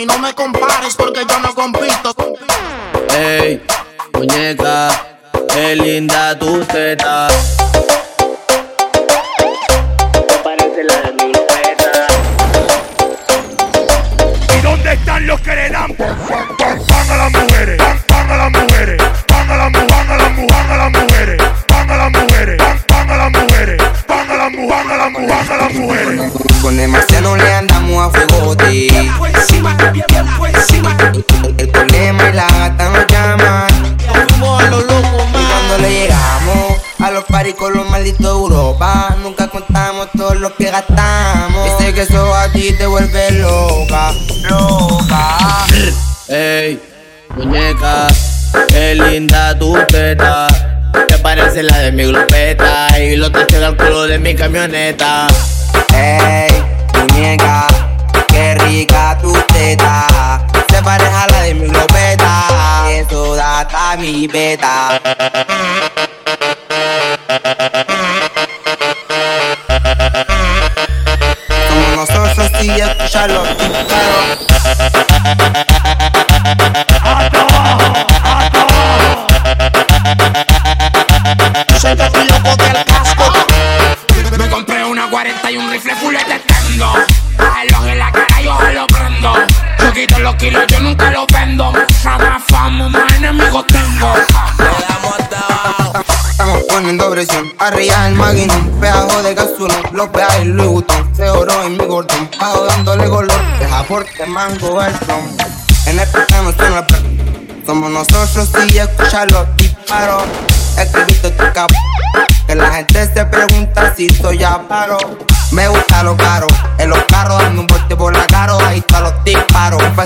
mí no me compares porque yo no compito. Ey, muñeca, qué linda tu teta. Parece la de mi teta. ¿Y dónde están los que le dan pan, a las mujeres? Pan, pan a las mujeres. Pan a las mujeres. Pan a las mujeres. Pan a las mujeres. A las mujeres. A las mujeres. Pan a las mujeres. Pan a las mujeres. Con demasiado le andamos a fuego fuegote. El problema es la gata nos llaman. Fuimos a lo loco, Y cuando le llegamos a los paris con los malditos de Europa, nunca contamos todo lo que gastamos. Y sé que eso a ti te vuelve loca, loca. Ey, muñeca, qué linda tu teta. Te parece la de mi glopeta y lo te al culo de mi camioneta. Ey, muñeca, a mi beta. Como nosotros y escucharlo, claro. Los kilos, yo nunca los vendo. Mucha fama, más enemigos tengo. Estamos poniendo presión, arriba el maquinón, pedazo de gasolina, los peajes Louis Vuitton, se oro en mi gordón, bajo dándole color, deja fuerte mango el son. En el no son la somos nosotros y escucha los disparos, escribiste tu capo, que la gente se pregunta si soy ya paro. Me gusta lo caro,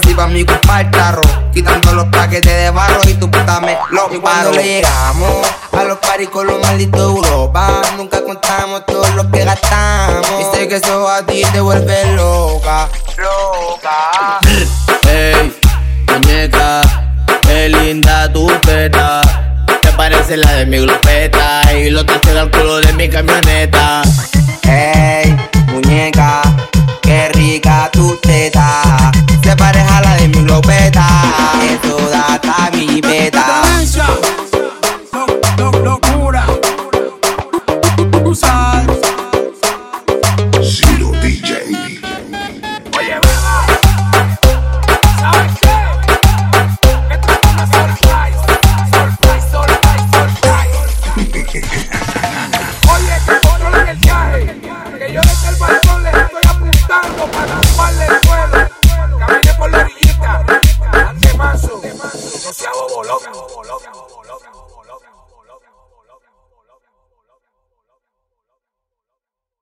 para mí culpar el carro, quitando los paquetes de barro y tu puta me lo Y cuando le llegamos a los paris con los malditos de Europa, nunca contamos todo lo que gastamos. Y sé que eso a ti te vuelve loca, loca. Ey, muñeca, qué linda tu teta. Te parece la de mi glopeta y lo te al culo de mi camioneta. Oye, que controlen el viaje. Que yo desde el balcón les estoy apuntando para tumbarle el suelo. Camine por la orillita. Ande mazo. No sea bobo loco.